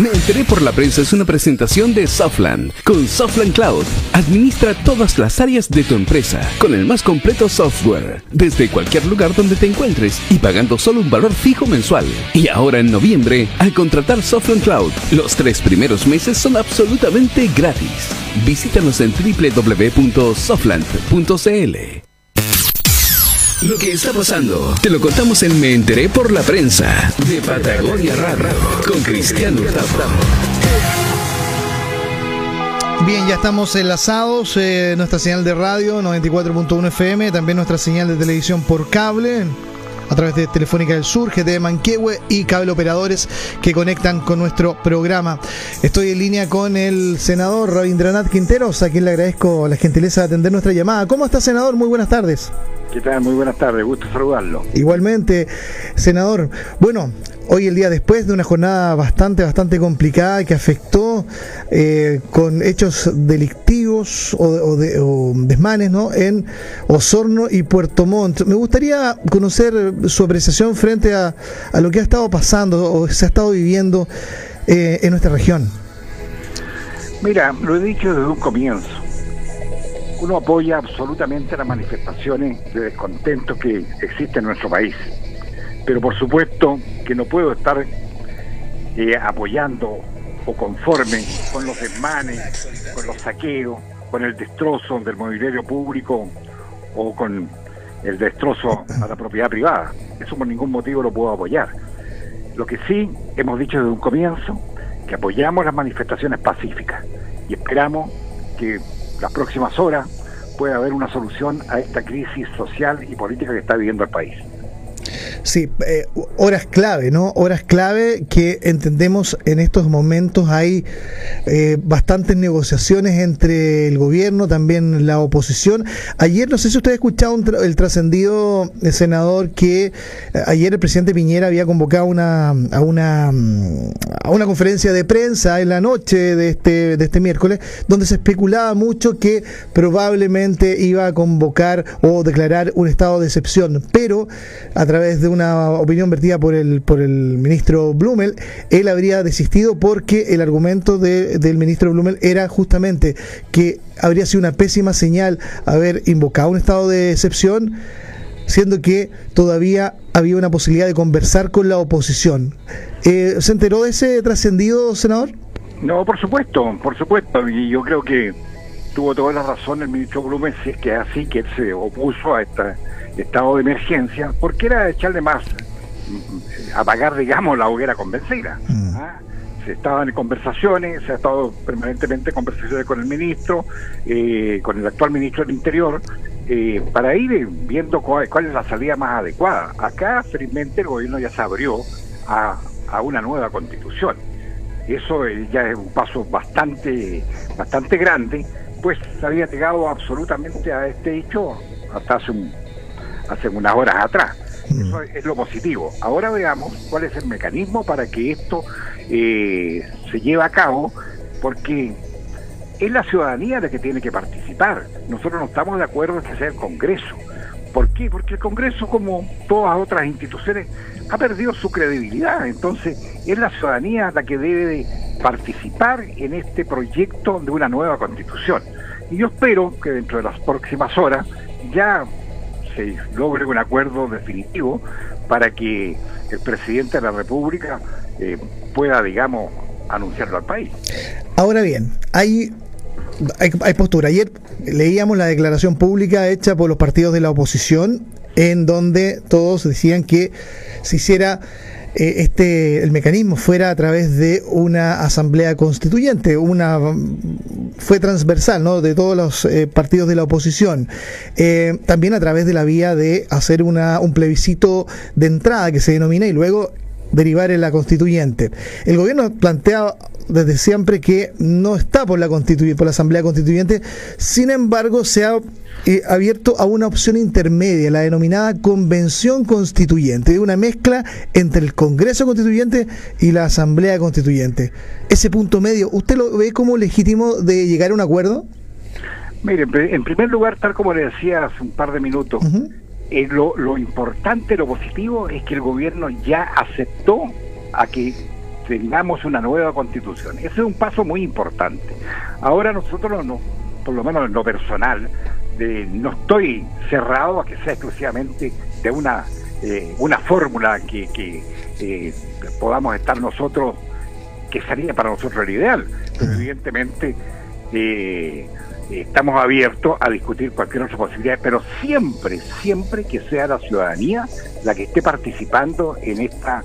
Me enteré por la prensa es una presentación de Softland. Con Softland Cloud, administra todas las áreas de tu empresa con el más completo software, desde cualquier lugar donde te encuentres y pagando solo un valor fijo mensual. Y ahora en noviembre, al contratar Softland Cloud, los tres primeros meses son absolutamente gratis. Visítanos en www.softland.cl. Lo que está pasando, te lo contamos en Me Enteré por la Prensa, de Patagonia Radio, con Cristiano Hurtado. Bien, ya estamos enlazados, eh, nuestra señal de radio 94.1 FM, también nuestra señal de televisión por cable, a través de Telefónica del Sur, GT Manquehue y cable operadores que conectan con nuestro programa. Estoy en línea con el senador Rabindranath Quinteros, a quien le agradezco la gentileza de atender nuestra llamada. ¿Cómo está, senador? Muy buenas tardes. ¿Qué tal? Muy buenas tardes, gusto saludarlo. Igualmente, senador. Bueno, hoy el día después de una jornada bastante, bastante complicada que afectó eh, con hechos delictivos o, desmanes ¿no? en Osorno y Puerto Montt. Me gustaría conocer su apreciación frente a, lo que ha estado pasando o se ha estado viviendo eh, en nuestra región. Mira, lo he dicho desde un comienzo uno apoya absolutamente las manifestaciones de descontento que existen en nuestro país. Pero por supuesto que no puedo estar eh, apoyando o conforme con los desmanes, con los saqueos, con el destrozo del mobiliario público o con el destrozo a la propiedad privada. Eso por ningún motivo lo puedo apoyar. Lo que sí hemos dicho desde un comienzo, que apoyamos las manifestaciones pacíficas y esperamos que las próximas horas pueda haber una solución a esta crisis social y política que está viviendo el país. Sí, eh, horas clave, ¿no? Horas clave que entendemos en estos momentos hay eh, bastantes negociaciones entre el gobierno, también la oposición. Ayer, no sé si usted ha escuchado el trascendido eh, senador que ayer el presidente Piñera había convocado una, a, una, mm, a una conferencia de prensa en la noche de este, de este miércoles, donde se especulaba mucho que probablemente iba a convocar o declarar un estado de excepción, pero a través de una opinión vertida por el, por el ministro Blumel, él habría desistido porque el argumento del ministro Blumel era justamente que habría sido una pésima señal haber invocado un estado de excepción, siendo que todavía había una posibilidad de conversar con la oposición. Eh, ¿Se enteró de ese trascendido, senador? No, por supuesto, por supuesto, y yo creo que tuvo toda la razón el ministro Blumel si es que así que él se opuso a esta estado de emergencia, porque era echarle más, apagar, digamos, la hoguera convencida. Mm. ¿ah? Se estaban en conversaciones, se ha estado permanentemente en conversaciones con el ministro, eh, con el actual ministro del Interior, eh, para ir viendo cuál, es la salida más adecuada. Acá, felizmente, el gobierno ya se abrió a, a una nueva constitución. Eso eh, ya es un paso bastante, bastante grande, pues se había llegado absolutamente a este hecho hasta hace un, hace unas horas atrás. Mm. Eso es lo positivo. Ahora veamos cuál es el mecanismo para que esto eh, se lleve a cabo, porque es la ciudadanía la que tiene que participar. Nosotros no estamos de acuerdo en que sea el Congreso. ¿Por qué? Porque el Congreso, como todas otras instituciones, ha perdido su credibilidad. Entonces, es la ciudadanía la que debe participar en este proyecto de una nueva constitución. Y yo espero que dentro de las próximas horas ya se logre un acuerdo definitivo para que el presidente de la República eh, pueda, digamos, anunciarlo al país. Ahora bien, hay, hay, postura. Ayer leíamos la declaración pública hecha por los partidos de la oposición en donde todos decían que se hiciera eh, este el mecanismo fuera a través de una asamblea constituyente, una fue transversal, ¿no? De todos los eh, partidos de la oposición, eh, también a través de la vía de hacer una un plebiscito de entrada que se denomina y luego derivar en la constituyente. El gobierno plantea desde siempre que no está por la por la asamblea constituyente, sin embargo se ha eh, abierto a una opción intermedia, la denominada convención constituyente, una mezcla entre el Congreso Constituyente y la Asamblea Constituyente. Ese punto medio, ¿usted lo ve como legítimo de llegar a un acuerdo? Mire, en primer lugar, tal como le decía hace un par de minutos, eh, lo, lo importante, lo positivo es que el gobierno ya aceptó a que tengamos una nueva constitución. Ese es un paso muy importante. Ahora nosotros, no, por lo menos en lo personal, no estoy cerrado a que sea exclusivamente de una, eh, una fórmula que, que eh, podamos estar nosotros, que sería para nosotros el ideal. Pero evidentemente eh, estamos abiertos a discutir cualquier otra posibilidad, pero siempre, siempre que sea la ciudadanía la que esté participando en esta